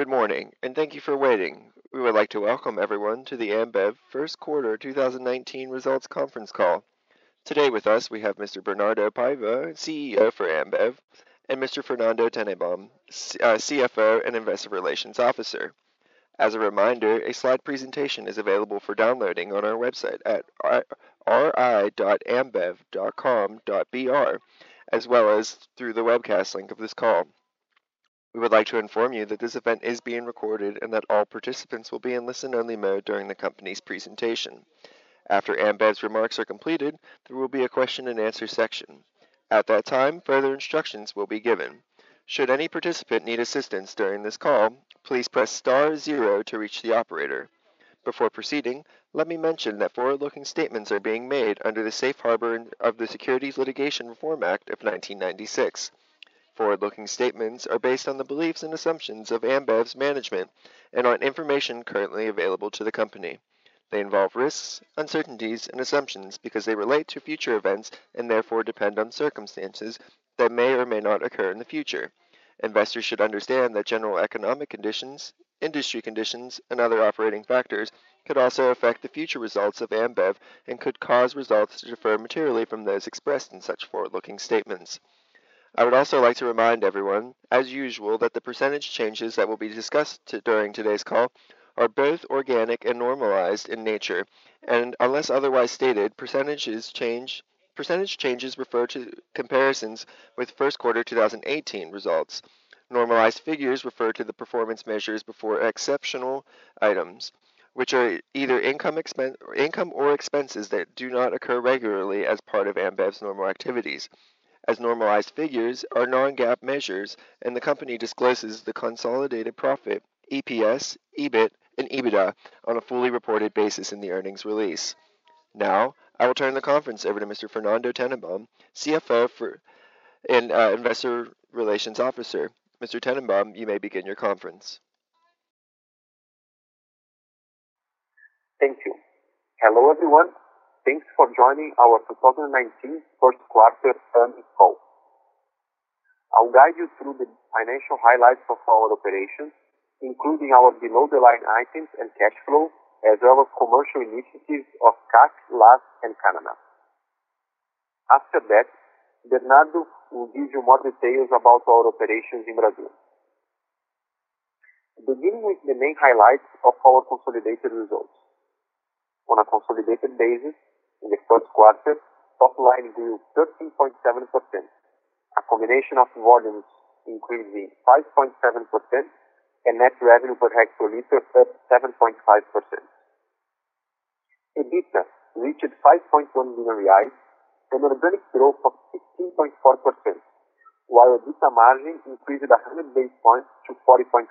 Good morning, and thank you for waiting. We would like to welcome everyone to the Ambev first quarter 2019 results conference call. Today with us, we have Mr. Bernardo Paiva, CEO for Ambev, and Mr. Fernando Tennenbaum, CFO uh, and Investor Relations Officer. As a reminder, a slide presentation is available for downloading on our website at ri.ambev.com.br, as well as through the webcast link of this call. We would like to inform you that this event is being recorded and that all participants will be in listen-only mode during the company's presentation. After Ambev's remarks are completed, there will be a question and answer section. At that time, further instructions will be given. Should any participant need assistance during this call, please press star zero to reach the operator. Before proceeding, let me mention that forward-looking statements are being made under the safe harbor of the Securities Litigation Reform Act of 1996. Forward-looking statements are based on the beliefs and assumptions of Ambev's management and on information currently available to the company. They involve risks, uncertainties, and assumptions because they relate to future events and therefore depend on circumstances that may or may not occur in the future. Investors should understand that general economic conditions, industry conditions, and other operating factors could also affect the future results of Ambev and could cause results to differ materially from those expressed in such forward-looking statements. I would also like to remind everyone, as usual, that the percentage changes that will be discussed during today's call are both organic and normalized in nature, and unless otherwise stated, percentage changes refer to comparisons with first quarter 2018 results. Normalized figures refer to the performance measures before exceptional items, which are either income income or expenses that do not occur regularly as part of Ambev's normal activities as normalized figures are non-GAAP measures, and the company discloses the consolidated profit, EPS, EBIT, and EBITDA on a fully reported basis in the earnings release. Now, I will turn the conference over to Mr. Fernando Tennenbaum, CFO for, and uh, Investor Relations Officer. Mr. Tennenbaum, you may begin your conference. Thank you. Hello, everyone. Thanks for joining our 2019 first quarter earnings call. I'll guide you through the financial highlights of our operations, including our below-the-line items and cash flow, as well as commercial initiatives of CAC, LAS, and Canada. After that, Bernardo will give you more details about our operations in Brazil. Beginning with the main highlights of our consolidated results. On a consolidated basis, in the first quarter, top line grew 13.7%, a combination of volumes increasing 5.7% and net revenue per hectoliter up 7.5%. EBITDA reached 5.1 billion reais, an organic growth of 16.4%, while EBITDA margin increased 100 basis points to 40.5%.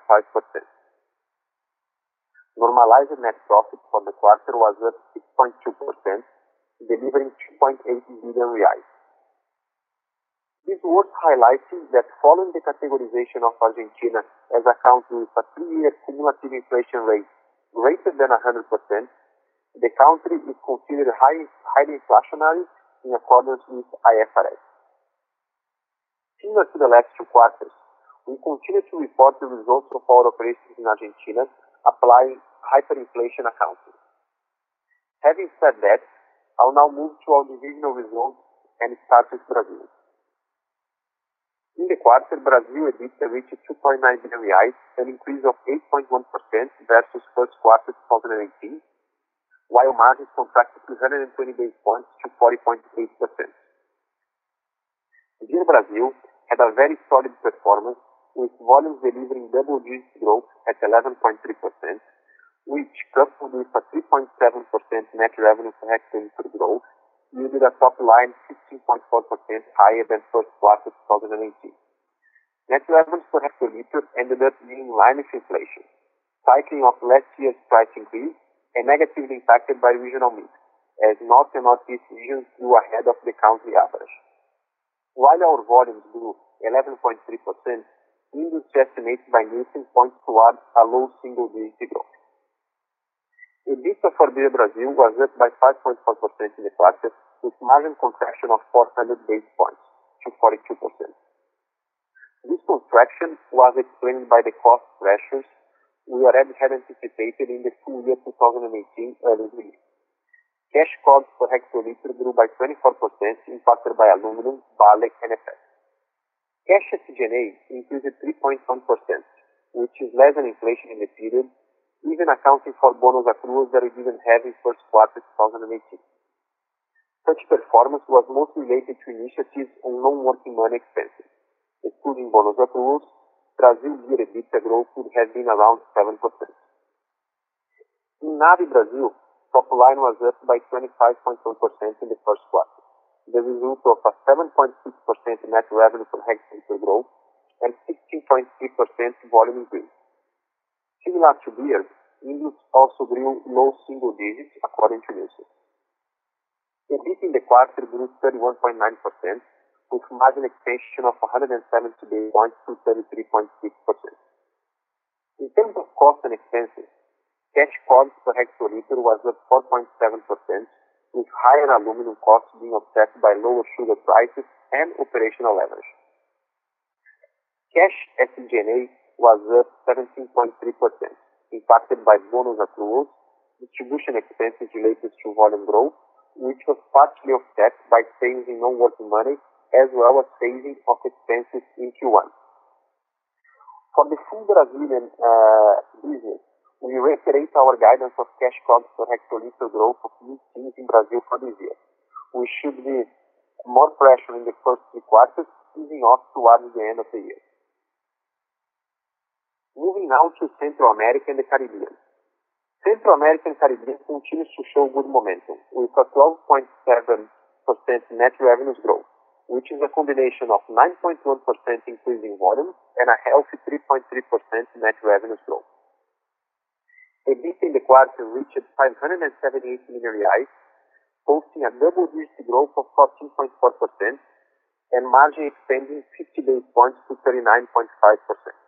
Normalized net profit for the quarter was up 6.2%, delivering 2.8 billion reais. It is worth highlighting that following the categorization of Argentina as a country with a three-year cumulative inflation rate greater than 100%, the country is considered high, highly inflationary in accordance with IFRS. Similar to the last two quarters, we continue to report the results of our operations in Argentina applying hyperinflation accounting. Having said that, I'll now move to our divisional results and start with Brazil. In the quarter, Brazil EBITDA reached 2.9 billion reais, an increase of 8.1% versus first quarter 2018, while margins contracted 220 basis points to 40.8%. Beer Brazil had a very solid performance, with volumes delivering double-digit growth at 11.3%, which coupled with a 3.7% net revenue per hectoliter growth, yielded a top line 16.4% higher than first quarter 2018. Net revenues per hectoliter ended up being in line with inflation, cycling off last year's price increase and negatively impacted by regional mix, as North and Northeast regions grew ahead of the country average. While our volumes grew 11.3%, industry estimates by Nielsen point towards a low single-digit growth. EBITDA for Beer Brazil was up by 5.4% in the quarter, with margin contraction of 400 basis points to 42%. This contraction was explained by the cost pressures we already had anticipated in the full year 2018 early release. Cash costs per hectoliter grew by 24%, impacted by aluminum, barley, and FX. Cash SG&A increased 3.1%, which is less than inflation in the period, even accounting for bonus accruals that we didn't have in first quarter 2018. Such performance was mostly related to initiatives on non-working money expenses. Excluding bonus accruals, Brazil beer EBITDA growth would have been around 7%. In NAB Brazil, top line was up by 25.1% in the first quarter, the result of a 7.6% net revenue per hectoliter growth and 16.3% volume increase. Similar to beer, Indus also grew low single digits according to Nielsen. EBIT in the quarter grew 31.9%, with margin expansion of 170 basis points to 33.6%. In terms of cost and expenses, cash COGS per hectoliter was up 4.7%, with higher aluminum costs being offset by lower sugar prices and operational leverage. Cash SG&A was up 17.3%, impacted by bonus accruals, distribution expenses related to volume growth, which was partially offset by savings in non-working money, as well as savings of expenses in Q1. For the full Brazilian uh, business, we reiterate our guidance of cash COGS per hectoliter growth of mid-teens in Brazil for this year. We should be more pressure in the first three quarters, easing off towards the end of the year. Moving now to Central America and the Caribbean. Central America and Caribbean continues to show good momentum, with a 12.7% net revenues growth, which is a combination of 9.1% increase in volume and a healthy 3.3% net revenues growth. EBIT in the quarter reached 578 million reais, posting a double-digit growth of 14.4% and margin expanding 50 basis points to 39.5%.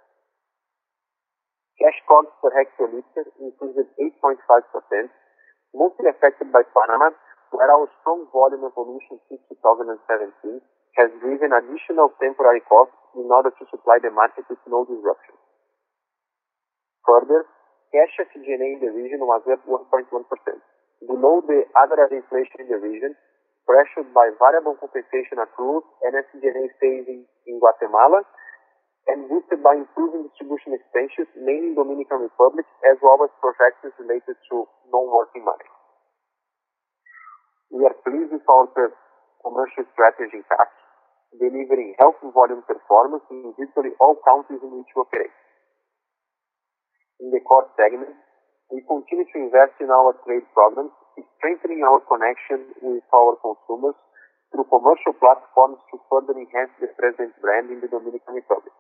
Cash COGS per hectoliter increased 8.5%, mostly affected by Panama, where our strong volume evolution since 2017 has driven additional temporary costs in order to supply the market with no disruption. Further, cash SG&A in the region was up 1.1%, below the average inflation in the region, pressured by variable compensation accruals and SG&A savings in Guatemala, and boosted by improving distribution expenses, mainly in Dominican Republic, as well as projects related to non-working money. We are pleased with our commercial strategy in CAC, delivering healthy volume performance in virtually all countries in which we operate. In the core segment, we continue to invest in our trade programs, strengthening our connection with our consumers through commercial platforms to further enhance the Presidente brand in the Dominican Republic.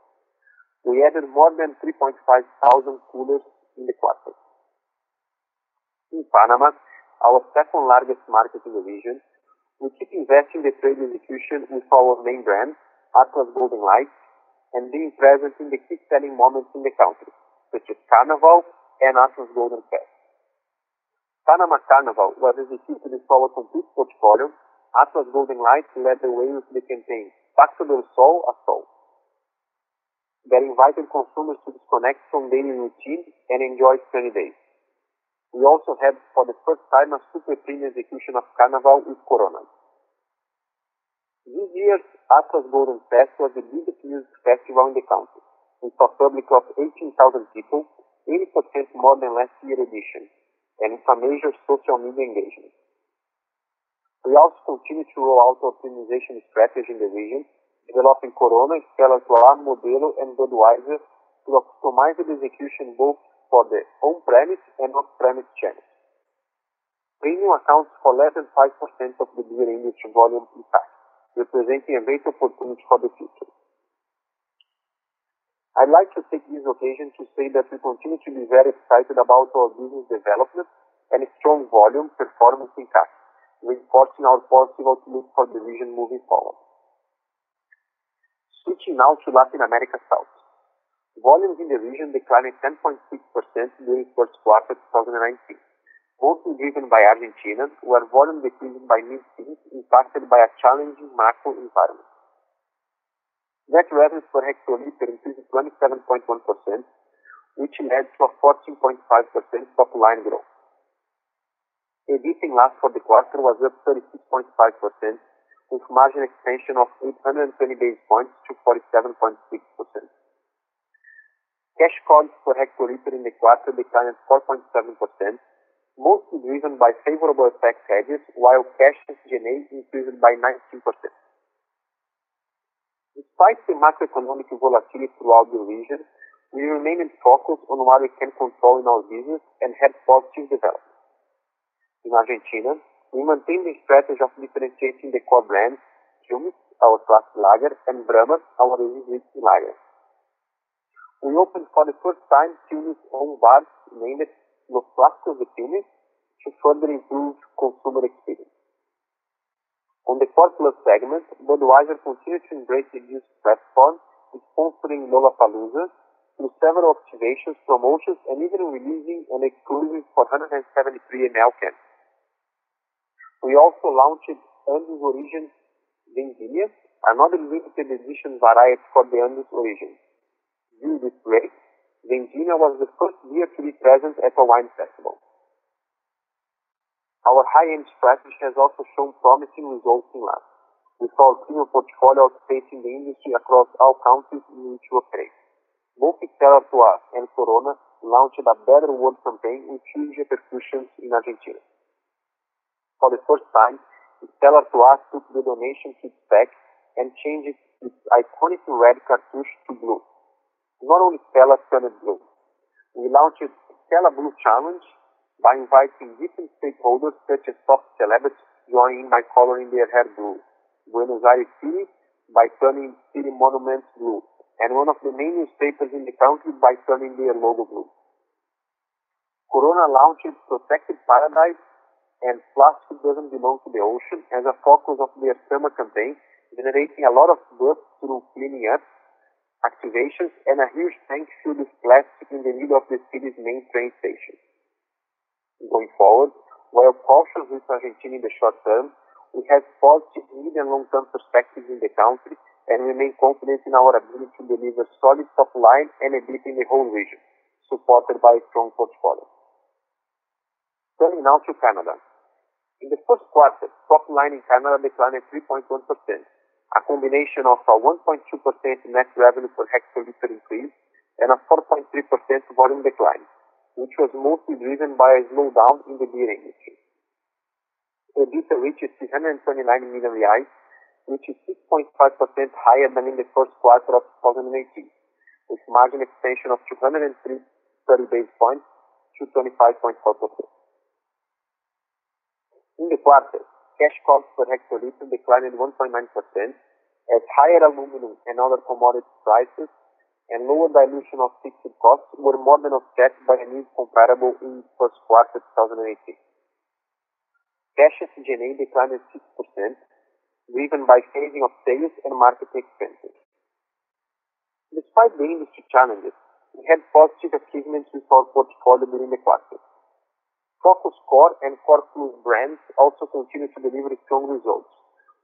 We added more than 3,500 coolers in the quarter. In Panama, our second largest market in the region, we keep investing the trade execution with our main brands, Atlas Golden Light, and being present in the key selling moments in the country, such as Carnival and Atlas Golden Fest. Panama Carnival was executed with our complete portfolio. Atlas Golden Light led the way with the campaign Pacto del Sol a Sol, that invited consumers to disconnect from daily routine and enjoy sunny days. We also had, for the first time, a super premium execution of Carnival with Corona. This year's Atlas Golden Fest was the biggest music festival in the country, with a public of 18,000 people, 80% more than last year's edition, and with a major social media engagement. We also continue to roll out optimization strategy in the region, developing Corona, Stella Artois, Modelo, and Budweiser to optimize the execution both for the on-premise and off-premise channels. Premium accounts for less than 5% of the beer industry volume impact, representing a great opportunity for the future. I'd like to take this occasion to say that we continue to be very excited about our business development and strong volume performance in CAC, reinforcing our positive outlook for the region moving forward. Switching now to Latin America South. Volumes in the region declined 10.6% during first quarter 2019, mostly driven by Argentina, where volume decreased by mid-teens, impacted by a challenging macro environment. Net revenues per hectoliter increased 27.1%, which led to a 14.5% top line growth. EBIT in LAS for the quarter was up 36.5%, with margin expansion of 820 basis points to 47.6%. Cash COGS per hectoliter in the quarter declined 4.7%, mostly driven by favorable FX hedges, while cash SG&A increased by 19%. Despite the macroeconomic volatility throughout the region, we remained focused on what we can control in our business and had positive developments. In Argentina, we maintained the strategy of differentiating the core brands, Quilmes, our classic lager, and Brahma, our easy-drinking lager. We opened for the first time Quilmes' own bars named Los Clásicos de Quilmes to further improve consumer experience. On the core plus segment, Budweiser continued to embrace the youth platform, sponsoring Lollapalooza through several activations, promotions, and even releasing an exclusive 473 ml can. We also launched Andes Origen Vendimia, another limited edition variety for the Andes Origen. Viewed this way, Vendimia was the first beer to be present at a wine festival. Our high-end strategy has also shown promising results in LAS, with our premium portfolio outpacing the industry across all countries in which we operate. Both Stella Artois and Corona launched a Better World campaign with huge repercussions in Argentina. For the first time, Stella Artois took the donation kit back and changed its iconic red cartouche to blue. Not only Stella turned blue. We launched Stella Blue Challenge by inviting different stakeholders such as top celebrities joining by coloring their hair blue, Buenos Aires City by turning city monuments blue, and one of the main newspapers in the country by turning their logo blue. Corona launched Protected Paradise and Plastic Doesn't Belong to the Ocean as a focus of their summer campaign, generating a lot of buzz through cleaning up activations and a huge tank filled with plastic in the middle of the city's main train station. Going forward, while cautious with Argentina in the short term, we have positive mid and long-term perspectives in the country and remain confident in our ability to deliver solid top line and EBIT in the whole region, supported by a strong portfolio. Turning now to Canada. In the first quarter, top line in Canada declined 3.1%, a combination of a 1.2% net revenue per hectoliter increase and a 4.3% volume decline, which was mostly driven by a slowdown in the beer industry. EBIT reached 329 million reais, which is 6.5% higher than in the first quarter of 2018, with margin expansion of 230 basis points to 25.4%. In the quarter, cash COGS per hectoliter declined 1.9% as higher aluminum and other commodity prices and lower dilution of fixed costs were more than offset by an easy comparable in first quarter 2018. Cash SG&A declined 6%, driven by phasing of sales and marketing expenses. Despite the industry challenges, we had positive achievements with our portfolio during the quarter. Focus Core and Core Plus brands also continue to deliver strong results,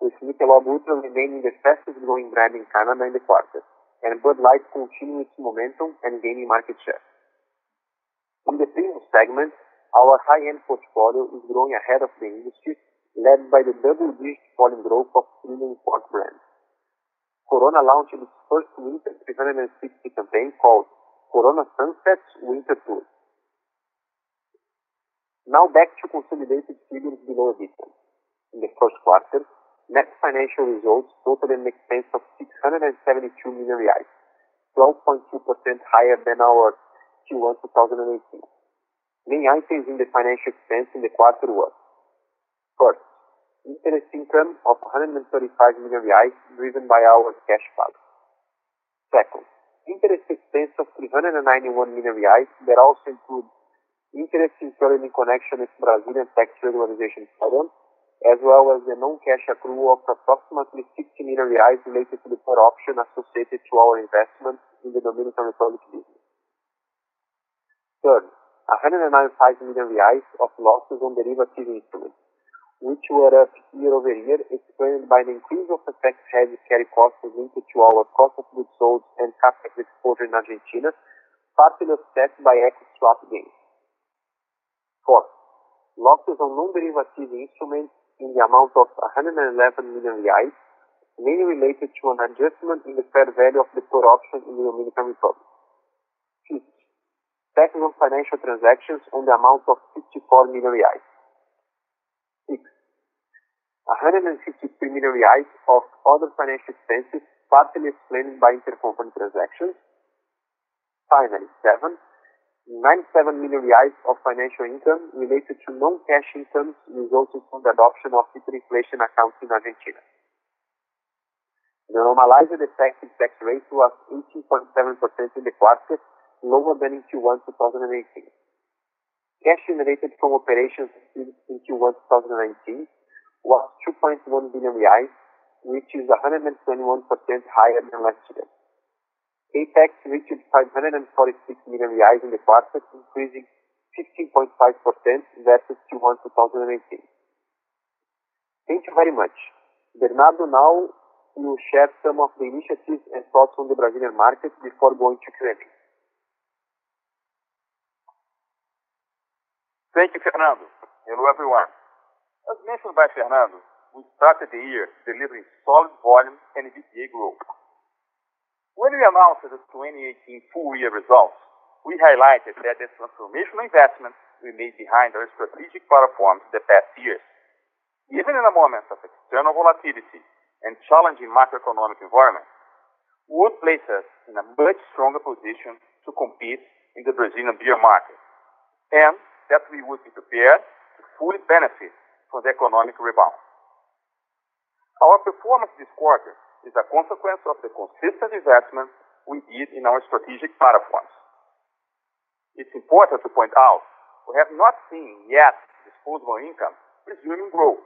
with Michelob ULTRA remaining the fastest growing brand in Canada in the quarter, and Bud Light continuing its momentum and gaining market share. In the premium segment, our high-end portfolio is growing ahead of the industry, led by the double-digit volume growth of premium import brands. Corona launched its first winter 360 campaign called Corona Sunsets Winter Tour. Now back to consolidated figures below EBITDA. In the first quarter, net financial results totaled an expense of 672 million reais, 12.2% higher than our Q1 2018. Main items in the financial expense in the quarter were, first, interest income of 135 million reais driven by our cash balance. Second, interest expense of 391 million reais that also include interest incurred in connection with Brazilian tax regularization program, as well as the non-cash accrual of approximately 60 million reais related to the put option associated to our investment in the Dominican Republic business. Third, 195 million reais of losses on derivative instruments, which were up year-over-year, explained by the increase of FX hedge carry costs linked to our cost of goods sold and CapEx exposure in Argentina, partly offset by equity swap gains. Fourth, losses on non-derivative instruments in the amount of 111 million reais, mainly related to an adjustment in the fair value of the put option in the Dominican Republic. Fifth, on financial transactions on the amount of 54 million reais. Sixth, 153 million reais of other financial expenses, partly explained by intercompany transactions. Finally, seven, 97 million reais of financial income related to non-cash incomes resulting from the adoption of hyperinflation accounting in Argentina. The normalized effective tax rate was 18.7% in the quarter, lower than in Q1 2018. Cash generated from operations in Q1 2019 was 2.1 billion reais, which is 121% higher than last year. CapEx reached 546 million reais in the quarter, increasing 15.5% versus Q1 2018. Thank you very much. Bernardo now will share some of the initiatives and thoughts on the Brazilian market before going to Q&A. Thank you, Fernando. Hello, everyone. As mentioned by Fernando, we started the year delivering solid volume and EBITDA growth. When we announced the 2018 full year results, we highlighted that the transformational investments we made behind our strategic platforms the past years, even in a moment of external volatility and challenging macroeconomic environment, would place us in a much stronger position to compete in the Brazilian beer market, and that we would be prepared to fully benefit from the economic rebound. Our performance this quarter is a consequence of the consistent investment we did in our strategic platforms. It's important to point out we have not seen yet disposable income resuming growth,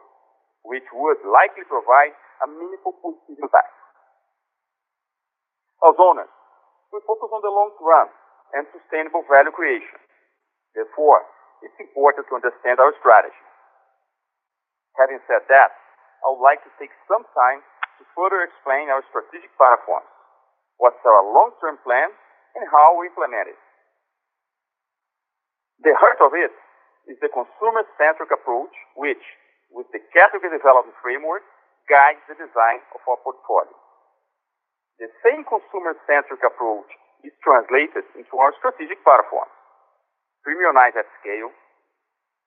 which would likely provide a meaningful positive impact. As owners, we focus on the long run and sustainable value creation. Therefore, it's important to understand our strategy. Having said that, I would like to take some time to further explain our strategic platforms, what's our long-term plan, and how we implement it. The heart of it is the consumer-centric approach, which, with the category development framework, guides the design of our portfolio. The same consumer-centric approach is translated into our strategic platforms. Premiumize at scale,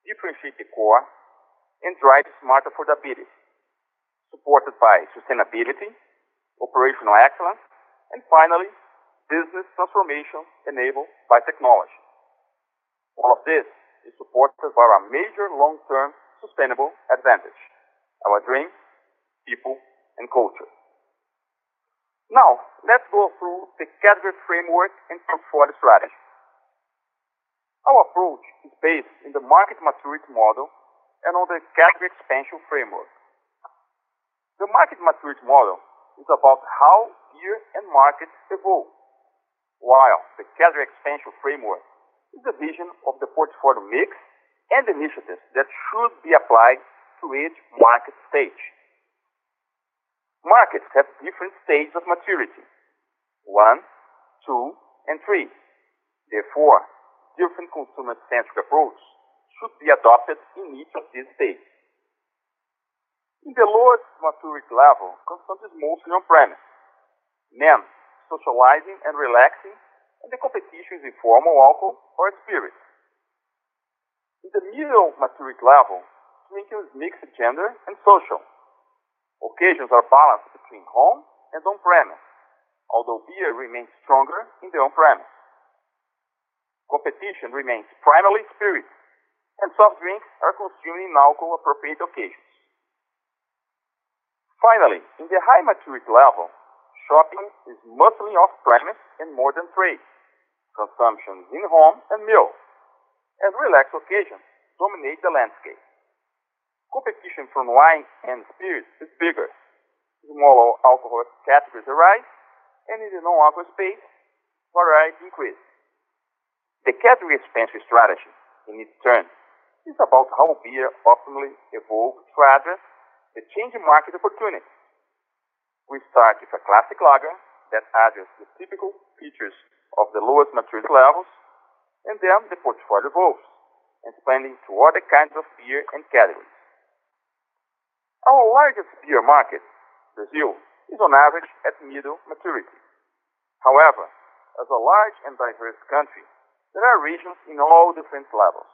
differentiate the core, and drive smart affordability supported by sustainability, operational excellence, and finally, business transformation enabled by technology. All of this is supported by our major long-term sustainable advantage, our dream, people, and culture. Now, let's go through the category framework and portfolio strategy. Our approach is based in the market maturity model and on the category expansion framework. The market maturity model is about how beer and markets evolve, while the category expansion framework is the vision of the portfolio mix and initiatives that should be applied to each market stage. Markets have different stages of maturity, one, two, and three. Therefore, different consumer-centric approach should be adopted in each of these stages. In the lowest maturity level, consumption is mostly on-premise. Men socializing and relaxing, and the competition is informal alcohol or spirits. In the middle maturity level, drinking is mixed gender and social. Occasions are balanced between home and on-premise, although beer remains stronger in the on-premise. Competition remains primarily spirits, and soft drinks are consumed in alcohol-appropriate occasions. Finally, in the high maturity level, shopping is mostly off-premise and modern trade. Consumption in home and meal, and relaxed occasions dominate the landscape. Competition from wine and spirits is bigger. Smaller alcohol categories arise, and in the non-alcohol space, variety increase. The category expansion strategy, in its turn, is about how beer optimally evolves to address the changing market opportunity. We start with a classic lager that addresses the typical features of the lowest maturity levels, and then the portfolio evolves, expanding to other kinds of beer and categories. Our largest beer market, Brazil, is on average at middle maturity. However, as a large and diverse country, there are regions in all different levels.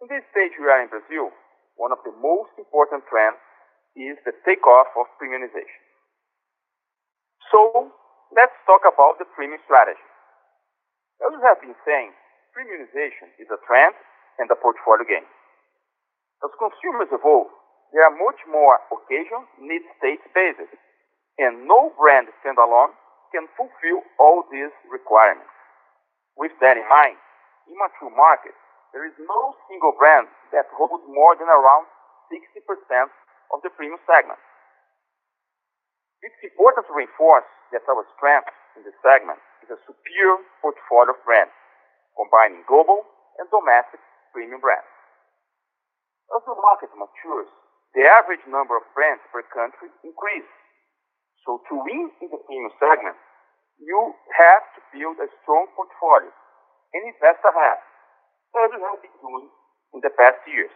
In this stage we are in Brazil, one of the most important trends is the takeoff of premiumization. So, let's talk about the premium strategy. As we have been saying, premiumization is a trend and a portfolio game. As consumers evolve, there are much more occasion need state based, and no brand standalone can fulfill all these requirements. With that in mind, in mature markets, there is no single brand that holds more than around 60% of the premium segment. It's important to reinforce that our strength in this segment is a superior portfolio of brands, combining global and domestic premium brands. As the market matures, the average number of brands per country increases. So to win in the premium segment, you have to build a strong portfolio and invest ahead, we have been doing in the past years.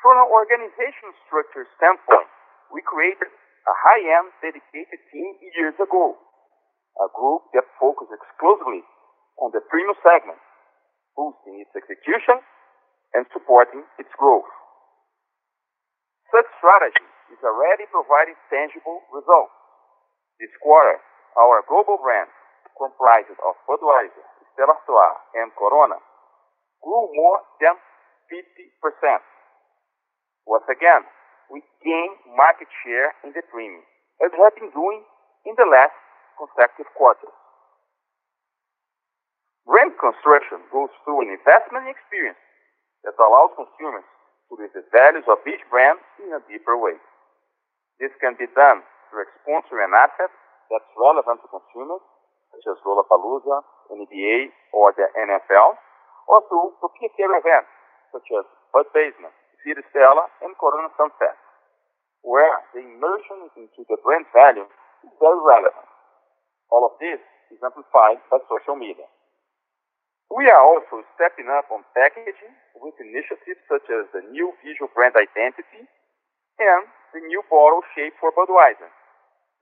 From an organizational structure standpoint, we created a high-end dedicated team years ago, a group that focused exclusively on the premium segment, boosting its execution and supporting its growth. Such strategy is already providing tangible results. This quarter, our global brand comprised of Budweiser, Artois, and Corona, grew more than 50%. Once again, we gained market share in the premium, as we have been doing in the last consecutive quarters. Brand construction goes through an investment experience that allows consumers to read the values of each brand in a deeper way. This can be done through sponsoring an asset that's relevant to consumers, such as Lollapalooza, NBA, or the NFL, or through proprietary events such as Bud Basement, Stella, and Corona Sunset, where the immersion into the brand value is very relevant. All of this is amplified by social media. We are also stepping up on packaging with initiatives such as the new visual brand identity and the new bottle shape for Budweiser,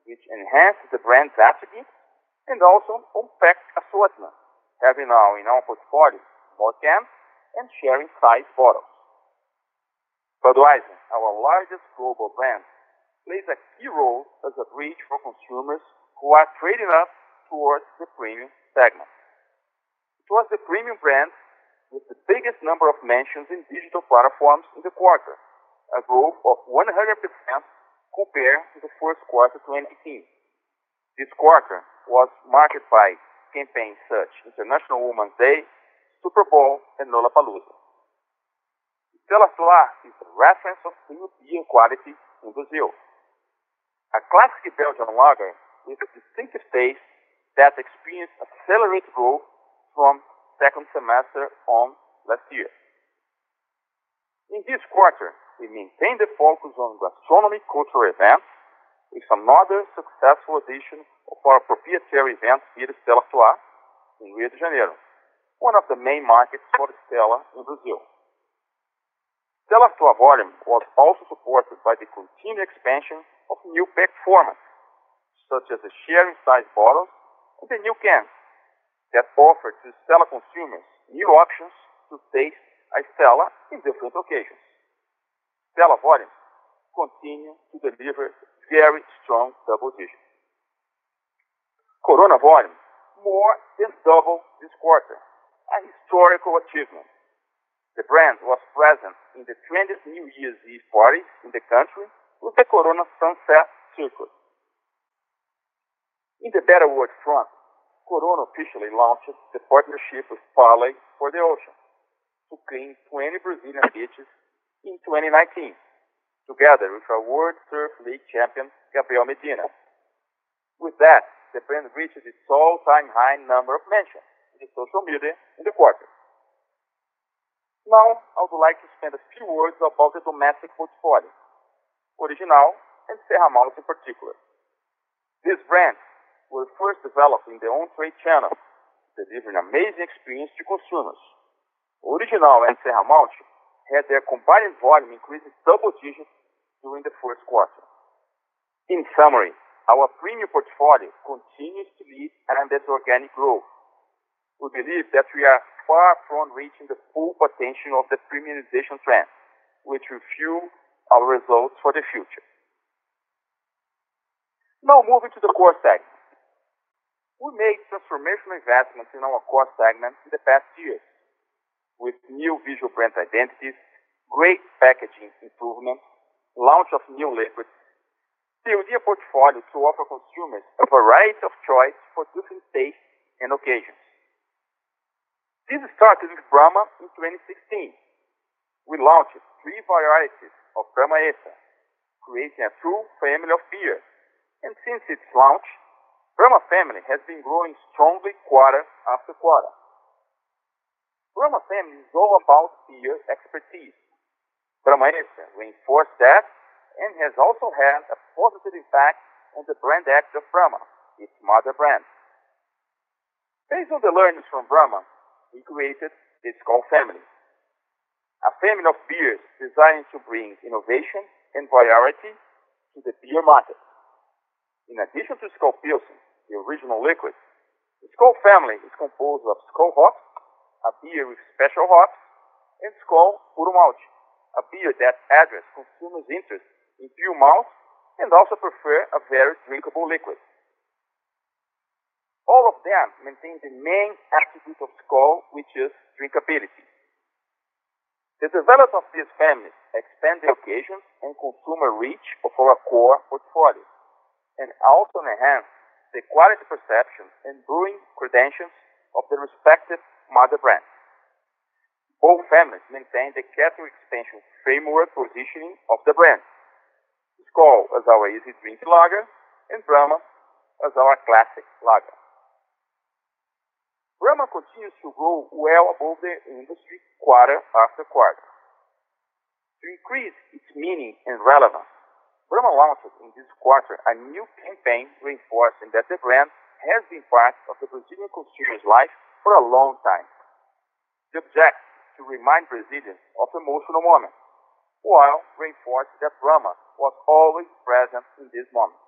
which enhances the brand's attributes and also compact assortment, having now in our portfolio more cans and sharing size bottles. Budweiser, our largest global brand, plays a key role as a bridge for consumers who are trading up towards the premium segment. It was the premium brand with the biggest number of mentions in digital platforms in the quarter, a growth of 100% compared to the first quarter 2018. This quarter was marked by campaigns such as International Women's Day, Super Bowl, and Lollapalooza. Stella Artois is a reference of beer quality in Brazil. A classic Belgian lager with a distinctive taste that experienced accelerated growth from second semester on last year. In this quarter, we maintained the focus on gastronomy cultural events with another successful edition of our proprietary event here at Stella Artois in Rio de Janeiro, one of the main markets for Stella in Brazil. Stella Artois volume was also supported by the continued expansion of new pack formats, such as the sharing size bottles and the new cans that offer to Stella consumers new options to taste a Stella in different occasions. Stella volumes continue to deliver very strong double digits. Corona volume more than double this quarter, a historical achievement the brand was present in the 20th New Year's Eve party in the country with the Corona Sunset Circuit. In the Better World front, Corona officially launched the partnership with Parley for the Ocean to clean 20 Brazilian beaches in 2019, together with our World Surf League champion, Gabriel Medina. With that, the brand reached its all-time high number of mentions in social media in the quarter. Now, I would like to spend a few words about the domestic portfolio, Original and Serra Malte in particular. These brands were first developed in their own trade channel, delivering amazing experience to consumers. Original and Serra Malte had their combined volume increasing double digits during the first quarter. In summary, our premium portfolio continues to lead Ambev's organic growth. We believe that we are far from reaching the full potential of the premiumization trend, which will fuel our results for the future. Now moving to the core segment. We made transformational investments in our core segment in the past years with new visual brand identities, great packaging improvements, launch of new liquids, building a portfolio to offer consumers a variety of choice for different tastes and occasions. This started with Brahma in 2016. We launched three varieties of Brahma Extra, creating a true family of beers. And since its launch, Brahma family has been growing strongly quarter after quarter. Brahma family is all about beer expertise. Brahma Extra reinforced that and has also had a positive impact on the brand act of Brahma, its mother brand. Based on the learnings from Brahma, we created the Skol family, a family of beers designed to bring innovation and variety to the beer market. In addition to Skol Pilsen, the original liquid, the Skol family is composed of Skol Hops, a beer with special hops, and Skol Puro Malte, a beer that addresses consumers' interest in pure malt and also prefer a very drinkable liquid. All of them maintain the main attribute of Skol, which is drinkability. The development of these families expand the occasions and consumer reach of our core portfolio and also enhance the quality perception and brewing credentials of the respective mother brands. Both families maintain the category expansion framework positioning of the brand. Skol as our easy drink lager and Brahma as our classic lager. Brahma continues to grow well above the industry quarter after quarter. To increase its meaning and relevance, Brahma launched in this quarter a new campaign reinforcing that the brand has been part of the Brazilian consumer's life for a long time. The objective to remind Brazilians of emotional moments, while reinforcing that Brahma was always present in this moment.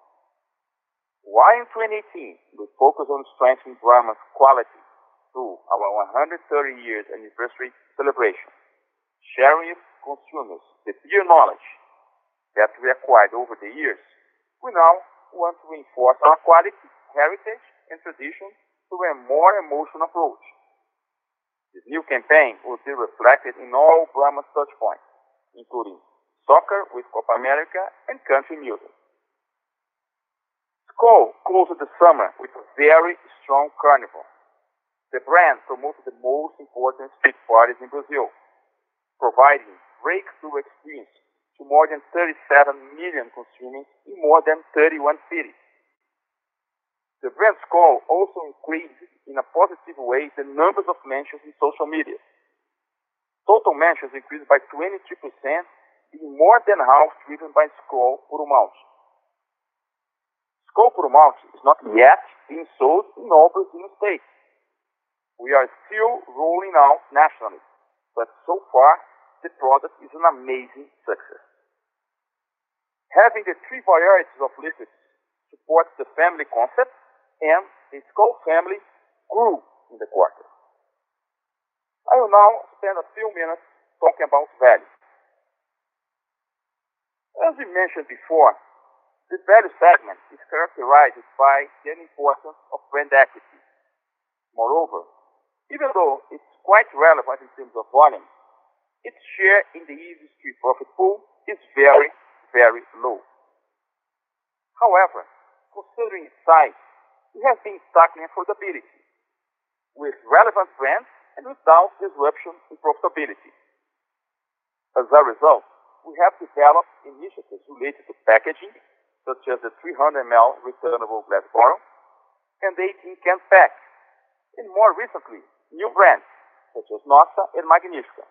While in 2018 we focus on strengthening Brahma's quality through our 130 years anniversary celebration, sharing with consumers the beer knowledge that we acquired over the years, we now want to reinforce our quality, heritage, and tradition through a more emotional approach. This new campaign will be reflected in all Brahma touchpoints, including soccer with Copa America and country music. Skol closed the summer with a very strong carnival. The brand promoted the most important street parties in Brazil, providing breakthrough experience to more than 37 million consumers in more than 31 cities. The brand Skol also increased in a positive way the numbers of mentions in social media. Total mentions increased by 23%, being more than half driven by Malte. Skol Puro Malte is not yet being sold in all Brazilian states. We are still rolling out nationally, but so far the product is an amazing success. Having the three varieties of liquids supports the family concept, and the Skol family grew in the quarter. I will now spend a few minutes talking about value. As we mentioned before, the value segment is characterized by the importance of brand equity. Moreover, even though it's quite relevant in terms of volume, its share in the industry profit pool is very, very low. However, considering its size, it has been tackling affordability with relevant brands and without disruption in profitability. As a result, we have developed initiatives related to packaging, such as the 300 ml returnable glass bottle and the 18 can pack, and more recently, new brands such as Nossa and Magnífica.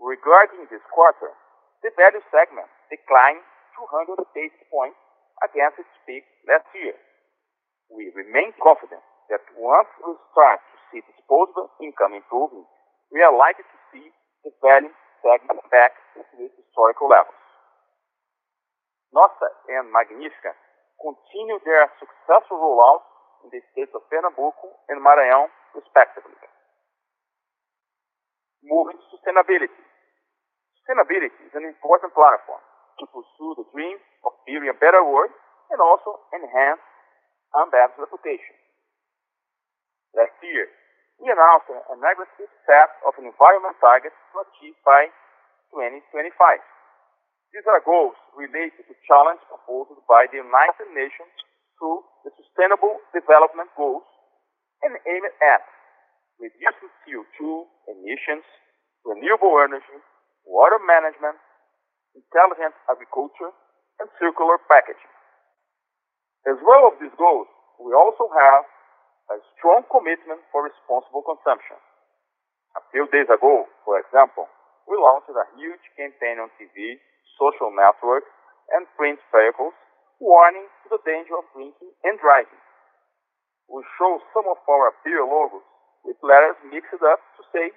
Regarding this quarter, the value segment declined 200 basis points against its peak last year. We remain confident that once we start to see disposable income improving, we are likely to see the value back to its historical levels. Nossa and Magnífica continue their successful rollout in the states of Pernambuco and Maranhão, respectively. Moving to sustainability. Sustainability is an important platform to pursue the dream of building a better world and also enhance Ambev's reputation. Last year, we announced an aggressive set of environment targets to achieve by 2025. These are goals related to challenge proposed by the United Nations through the Sustainable Development Goals and aimed at reducing CO2 emissions, renewable energy, water management, intelligent agriculture, and circular packaging. As well as these goals, we also have a strong commitment for responsible consumption. A few days ago, for example, we launched a huge campaign on TV, social networks, and print vehicles warning to the danger of drinking and driving. We show some of our beer logos with letters mixed up to say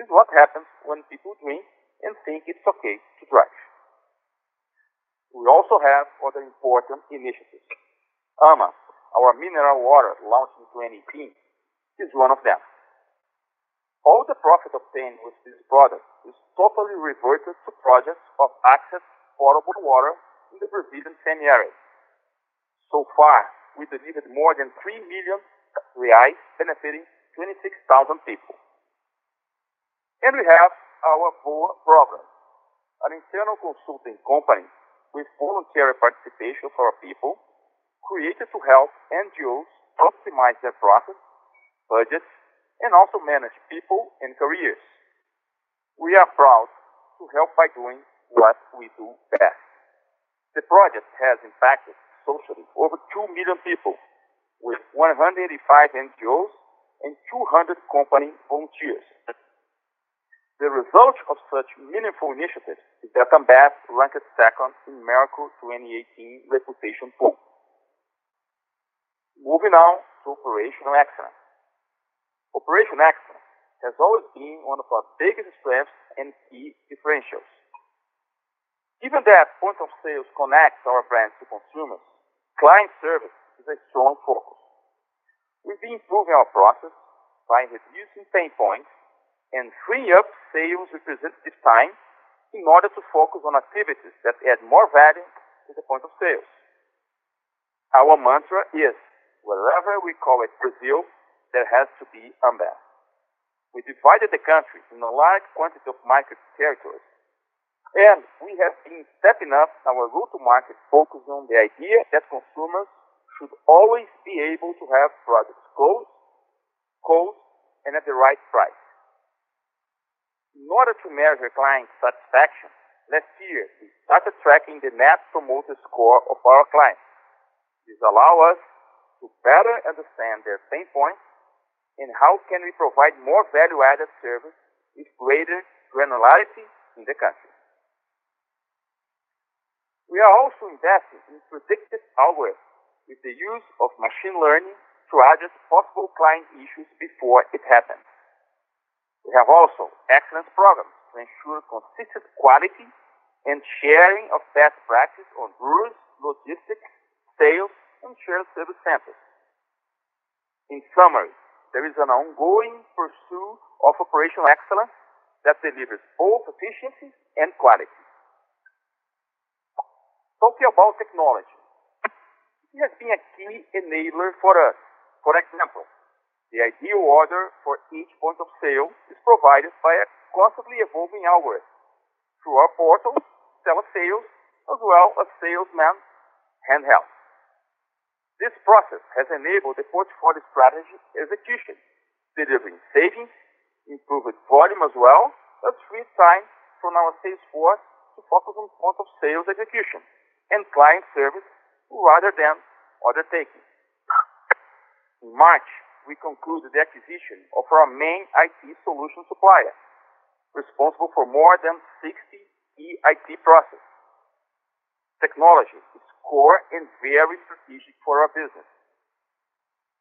this is what happens when people drink and think it's okay to drive. We also have other important initiatives. AMA, our mineral water launched in 2018, is one of them. All the profit obtained with this product is totally reverted to projects of access potable water in the Brazilian semi-arid. So far, we delivered more than 3 million reais benefiting 26,000 people. And we have our VOA program, an internal consulting company with voluntary participation for our people, created to help NGOs optimize their profits, budgets, and also manage people and careers. We are proud to help by doing what we do best. The project has impacted socially over 2 million people with 185 NGOs and 200 company volunteers. The result of such meaningful initiatives is that Ambev ranked second in Merco 2018 reputation poll. Moving on to operational excellence. Operational excellence has always been one of our biggest strengths and key differentials. Given that point of sales connects our brands to consumers, client service is a strong focus. We've been improving our process by reducing pain points and freeing up sales representative time in order to focus on activities that add more value to the point of sales. Our mantra is, wherever we call it Brazil, there has to be Ambev. We divided the country in a large quantity of market territories, and we have been stepping up our go-to-market focus on the idea that consumers should always be able to have products close, cold, and at the right price. In order to measure client satisfaction, last year we started tracking the Net Promoter Score of our clients. This allows us to better understand their pain points and how can we provide more value-added service with greater granularity in the country. We are also investing in predictive algorithms with the use of machine learning to address possible client issues before it happens. We have also excellence programs to ensure consistent quality and sharing of best practice on breweries, logistics, sales, and shared service centers. In summary, there is an ongoing pursuit of operational excellence that delivers both efficiency and quality. Talking about technology, it has been a key enabler for us. For example, the ideal order for each point of sale is provided by a constantly evolving algorithm through our portal, telesales, as well as salesman handheld. This process has enabled the portfolio strategy execution, delivering savings, improved volume as well as free time from our sales force to focus on point of sales execution and client service rather than order taking. In March, we concluded the acquisition of our main IT solution supplier, responsible for more than 60 key IT processes. Technology is core and very strategic for our business.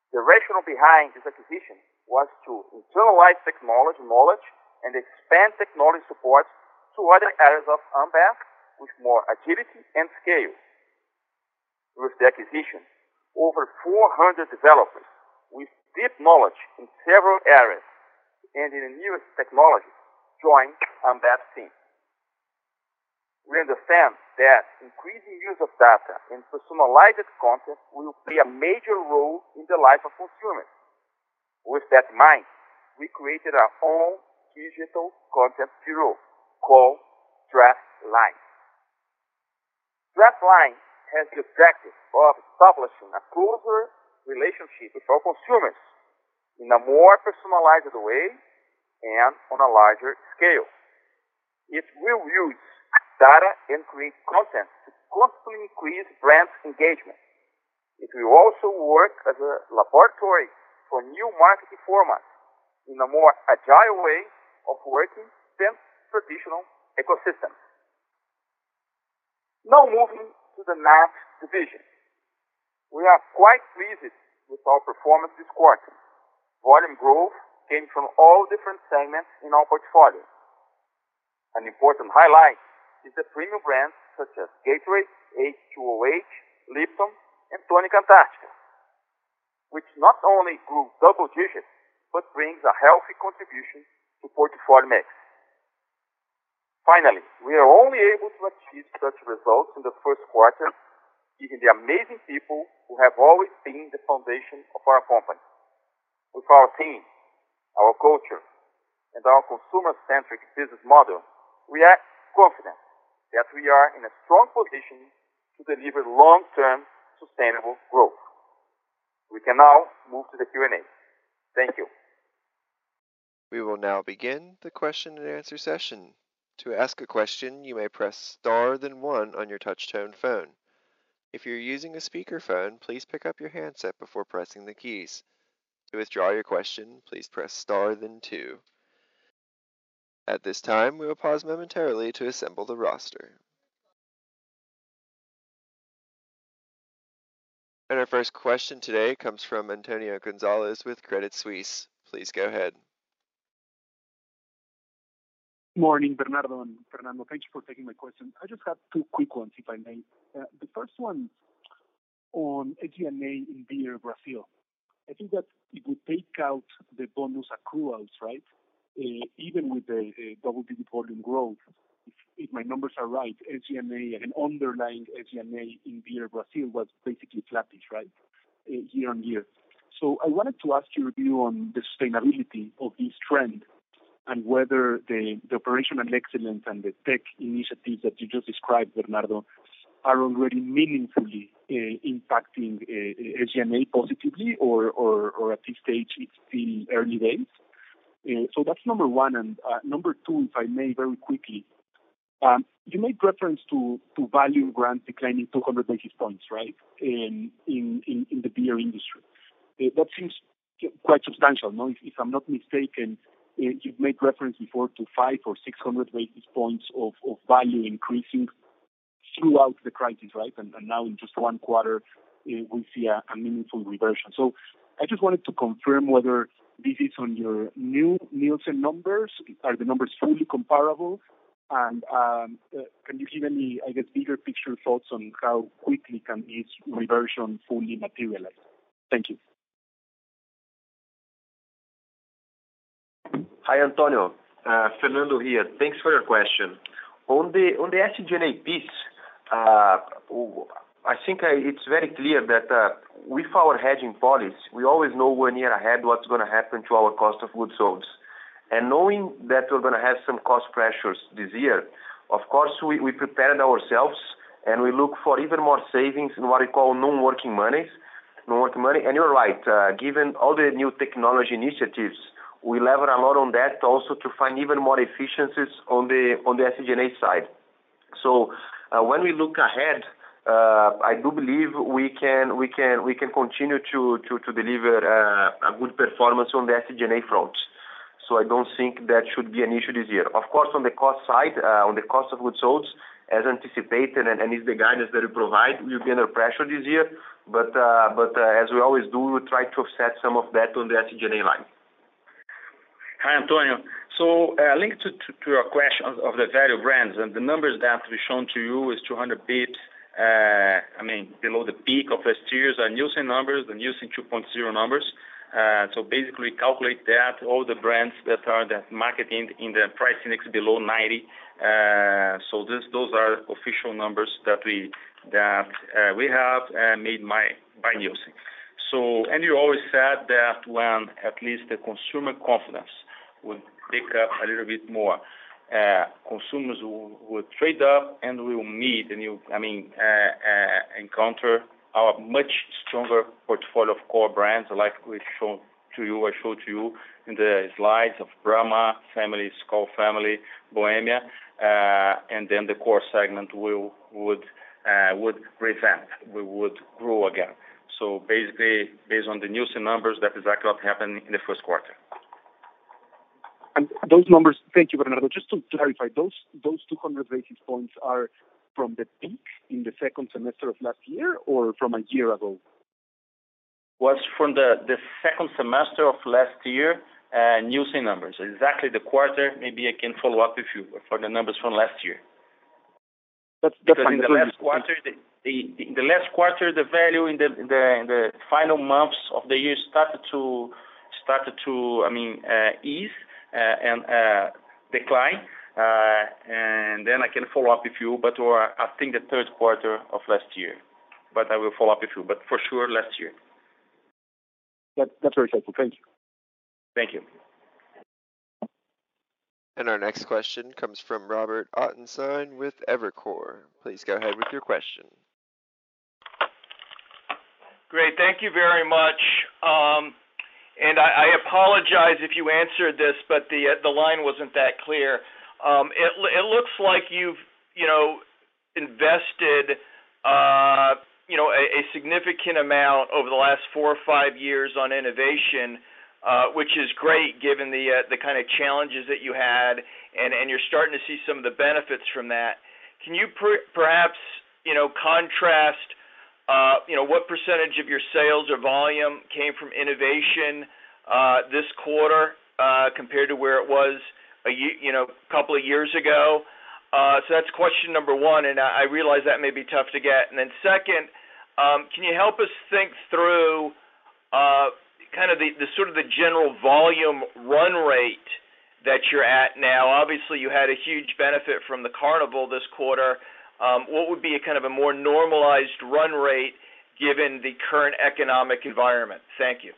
The rationale behind this acquisition was to internalize technology knowledge and expand technology support to other areas of Ambev with more agility and scale. With the acquisition, over 400 developers with deep knowledge in several areas and in the newest technology joined Ambev's team. We understand that increasing use of data and personalized content will play a major role in the life of consumers. With that in mind, we created our own digital content bureau called DraftLine. DraftLine has the objective of establishing a closer relationship with our consumers in a more personalized way and on a larger scale. It will use data and create content to constantly increase brand engagement. It will also work as a laboratory for new marketing formats in a more agile way of working than traditional ecosystems. Now moving to the NAB division. We are quite pleased with our performance this quarter. Volume growth came from all different segments in our portfolio. An important highlight is the premium brands such as Gatorade, H2OH, Lipton, and Tônica Antarctica, which not only grew double digits, but brings a healthy contribution to portfolio mix. Finally, we are only able to achieve such results in the first quarter given the amazing people who have always been the foundation of our company. With our team, our culture, and our consumer-centric business model, we are confident that we are in a strong position to deliver long-term sustainable growth. We can now move to the Q&A. Thank you. We will now begin the question and answer session. To ask a question, you may press star then one on your touch-tone phone. If you're using a speakerphone, please pick up your handset before pressing the keys. To withdraw your question, please press star then two. At this time, we will pause momentarily to assemble the roster. And our first question today comes from Antonio Gonzalez with Credit Suisse. Please go ahead. Morning, Bernardo and Fernando. Thank you for taking my question. I just have two quick ones, if I may. Uh, the first one on SG&A in Beer Brazil. I think that if we take out the bonus accruals, right, even with the double-digit volume growth, if my numbers are right, SG&A and underlying SG&A in Beer Brazil was basically flattish, right, eh, year-on-year. So I wanted to ask your view on the sustainability of this trend and whether the operational excellence and the tech initiatives that you just described, Bernardo, are already meaningfully eh, impacting eh, SG&A positively or at this stage it's still early days. Uh, so that's number one. And uh, number two, if I may very quickly. Um, you made reference to to value brands declining 200 basis points, right, in in in the beer industry. Uh, that seems quite substantial, no? If I'm not mistaken, you've made reference before to 500 or 600 basis points of of value increasing throughout the crisis, right? And now in just one quarter, we see a meaningful reversion. So I just wanted to confirm whether this is on your new Nielsen numbers. Are the numbers fully comparable? And um, can you give any, I guess, bigger picture thoughts on how quickly can this reversion fully materialize? Thank you. Hi, Antonio. Uh, Fernando here. Thanks for your question. On the SG&A piece, I think it's very clear that uh, with our hedging policy, we always know one year ahead what's gonna happen to our cost of goods sold. And knowing that we're gonna have some cost pressures this year, of course, we we prepared ourselves, and we look for even more savings in what we call non-working monies, non-working money. And you're right, uh, given all the new technology initiatives, we lever a lot on that also to find even more efficiencies on the SG&A side. So uh, when we look ahead, I do believe we can we can we can continue to to, to deliver uh, a good performance on the SG&A front. So I don't think that should be an issue this year. Of course, on the cost side, uh, on the cost of goods sold, as anticipated and and is the guidance that we provide, we'll be under pressure this year. But uh, but uh, as we always do, we try to offset some of that on the SG&A line. Hi, Antonio. So uh, linked to to your question of the value brands and the numbers that we've shown to you is 200 Uh, basis mean, below the peak of last year's Nielsen numbers, the Nielsen 2.0 numbers. Uh, so basically calculate that all the brands that are the marketing in the price index below 90. Uh, so Those are official numbers that we that uh we have made by Nielsen. So, and you always said that when at least the consumer confidence would pick up a little bit more, Uh, consumers will trade up and will meet and you, I mean, uh, uh, encounter our much stronger portfolio of core brands like we showed to you, I showed to you in the slides of Brahma family, Skol family, Bohemia, uh, and then the core segment will would would revamp, we would grow again. So basically, based on the Nielsen numbers, that is exactly what happened in the first quarter. And those numbers, thank you, Bernardo. Just to clarify, those those 200 basis points are from the peak in the second semester of last year or from a year ago? Was from the the second semester of last year, Nielsen numbers. Exactly the quarter, maybe I can follow up with you for the numbers from last year. That's fine. In the last quarter, the in the last quarter the value in the in the final months of the year started to started to, I mean, uh, ease Uh, and uh, decline. Uh and then I can follow up with you, but or I think the third quarter of last year. But I will follow up with you, but for sure last year. That's very helpful. Thank you. Thank you. And our next question comes from Robert Ottenstein with Evercore. Please go ahead with your question. Great. Thank you very much. Um, I I apologize if you answered this, but the the line wasn't that clear. Um, It it looks like you've you know invested uh, you know a significant amount over the last four or five years on innovation, Uh, which is great given the uh, the kind of challenges that you had, and you're starting to see some of the benefits from that. Can you perhaps you know contrast Uh, what percentage of your sales or volume came from innovation uh, this quarter uh, compared to where it was a you know couple of years ago? So that's question number one, and I realize that may be tough to get. And then Second, um, can you help us think through kind of the sort of the general volume run rate that you're at now? Obviously, you had a huge benefit from the carnival this quarter. Um, what would be a kind of a more normalized run rate given the current economic environment? Thank you.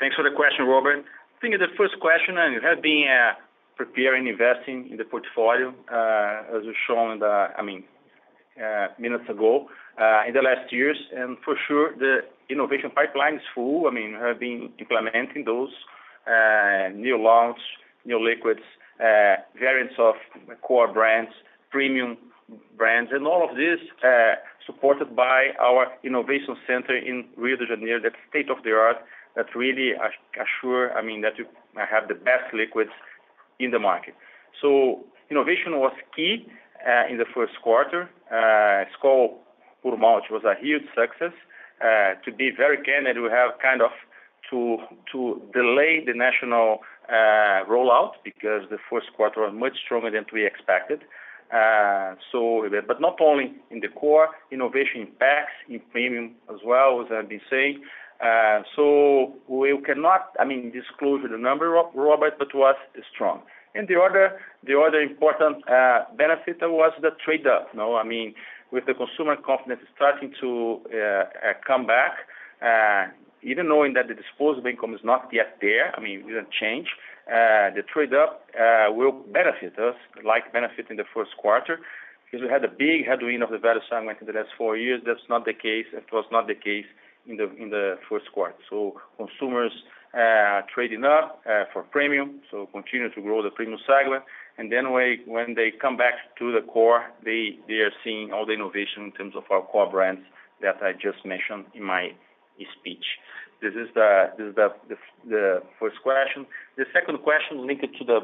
Thanks for the question, Robert. I think the first question, and you have been uh, preparing, investing in the portfolio, uh, as we've shown I mean, minutes ago, in the last years. And for sure, the innovation pipeline is full. I mean we have been implementing those new launch, new liquids, Uh, variants of core brands, premium brands, and all of this uh, supported by our innovation center in Rio de Janeiro, that's state-of-the-art, that really assure I mean, that you have the best liquids in the market. So innovation was key uh, in the first quarter. Skol Puro Malte was a huge success. To be very candid, we have kind of to to delay the national Uh, rollout because the first quarter was much stronger than we expected. Uh so but not only in the core innovation impacts in premium as well, as I've been saying. Uh so we cannot i mean disclose the number, Robert, but was strong. And the other the other important uh, benefit was the I mean with the consumer confidence starting to uh, come back, even knowing that the disposable income is not yet there, I mean, it didn't change. Uh, the trade-up uh, will benefit us, like benefit in the first quarter, because we had a big headwind of the value segment in the last four years. That's not the case. It was not the case in the in the first quarter. So consumers uh trading up uh, for premium, so continue to grow the premium segment. And then we when they come back to the core, they are seeing all the innovation in terms of our core brands that I just mentioned in my speech. This is the this is the the first question. The second question linked to the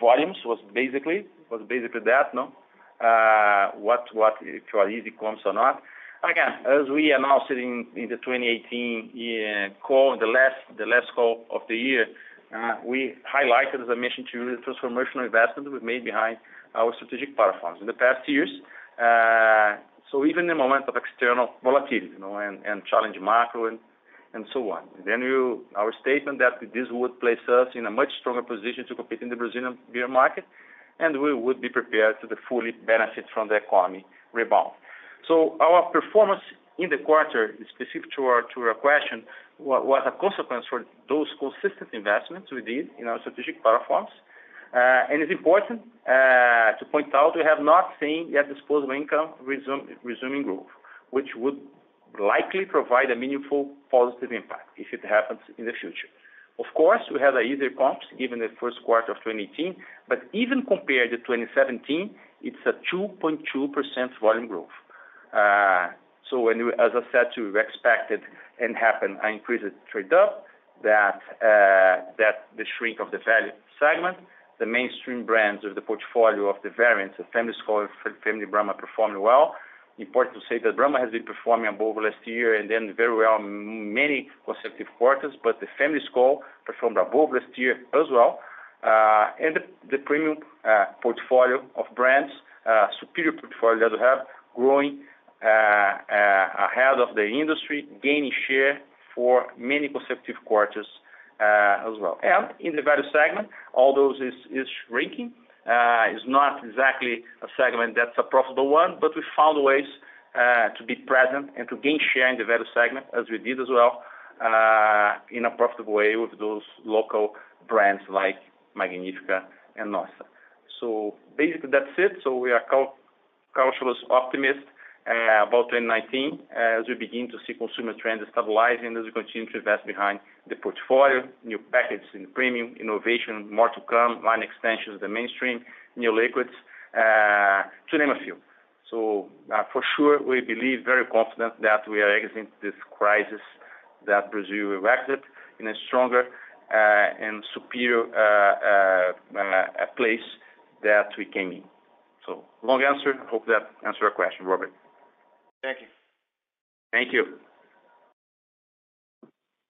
volumes was basically was basically that. No uh, what if you are easy comps or not. Again, as we announced it in the 2018 uh, call, the last the last call of the year, uh, we highlighted, as I mentioned to you, the transformational investment we've made behind our strategic platforms in the past years. Uh, So even in the moment of external volatility, you know, and challenging macro and and so on. Then our statement that this would place us in a much stronger position to compete in the Brazilian beer market, and we would be prepared to fully benefit from the economy rebound. So our performance in the quarter, specific to your question, was a consequence for those consistent investments we did in our strategic platforms. Uh, it's important uh, to point out we have not seen yet disposable income resuming growth, which would likely provide a meaningful positive impact if it happens in the future. Of course, we have easier comps given the first quarter of 2018, but even compared to 2017, it's a 2.2% volume growth. Uh, so, when as I said, we expected and happened an increased trade up that that the shrink of the value segment, the mainstream brands of the portfolio of the variants of Family and Family Brahma performing well. Important to say that Brahma has been performing above last year and then very well many consecutive quarters, but the Family Skol performed above last year as well. Uh, and the premium uh, portfolio of brands, uh, superior portfolio that we have growing uh, ahead of the industry, gaining share for many consecutive quarters, Uh, as well. And in the value segment, although is is shrinking, uh, is not exactly a segment that's a profitable one, but we found ways uh, to be present and to gain share in the value segment as we did as well, in a profitable way with those local brands like Magnífica and Nossa. So basically that's it. So we are cautiously optimistic about 2019 as we begin to see consumer trends stabilizing as we continue to invest behind the portfolio, new packages in premium, innovation, more to come, line extensions, the mainstream, new liquids, uh, to name a few. So, uh, for sure, we believe very confident that we are exiting this crisis, that Brazil will exit in a stronger uh, and superior place that we came in. So long answer. Hope that answered your question, Robert. Thank you. Thank you.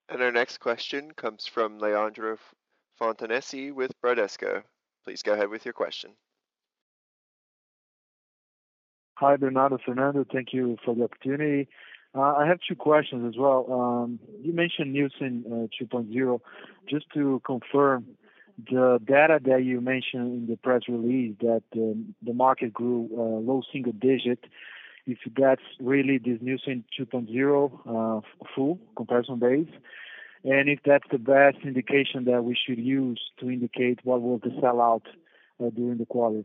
And our next question comes from Leandro Fontanesi with Bradesco. Please go ahead with your question. Hi, Bernardo, Fernando. Thank you for the opportunity. Uh, I have two questions as well. Um, you mentioned Nielsen uh, 2.0. Just to confirm the data that you mentioned in the press release that um, the market grew uh, low single digit, if that's really this Nielsen 2.0 uh, full comparison base, and if that's the best indication that we should use to indicate what was the sell-out uh, during the quarter.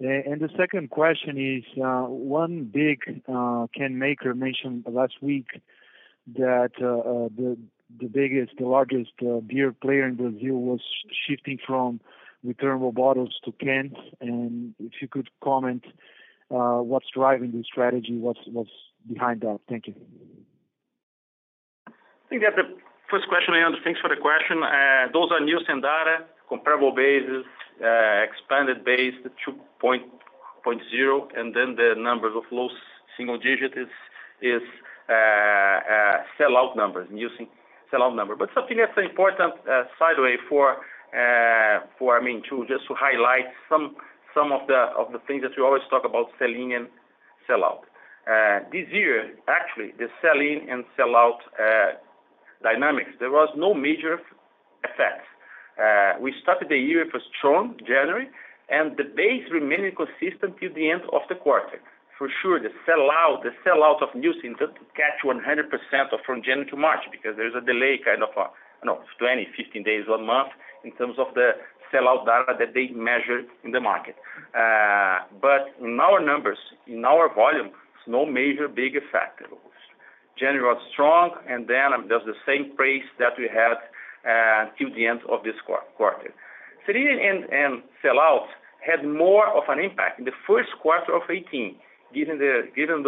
And the second question is, uh, one big can maker mentioned last week that the biggest, the largest beer player in Brazil was shifting from returnable bottles to cans. And if you could comment Uh, what's driving this strategy, what's behind that? Thank you. I think that the first question, Leandro, thanks for the question. Uh, those are Nielsen data, comparable basis, uh, expanded base, the 2.0, and then the numbers of low single digit is sell-out numbers, Nielsen sell-out number. But something that's important sideway for, I mean, to just to highlight some of the of the things that we always talk about sell-in and sell-out. Uh, this year, actually, the sell-in and sell-out uh, dynamics, there was no major effect. Uh, we started the year with a strong January, and the base remained consistent till the end of the quarter. For sure, the sell-out the sell-out of Nielsen doesn't catch 100% of from January to March because there's a delay kind of, you know, 20, 15 days, one month in terms of the sell-out data that they measure in the market. Uh, but in our numbers, in our volume, it's no major big effect. January was strong, and then um, there's the same pace that we had uh, till the end of this quarter. Sell-in and sell-out had more of an impact in the first quarter of 2018, given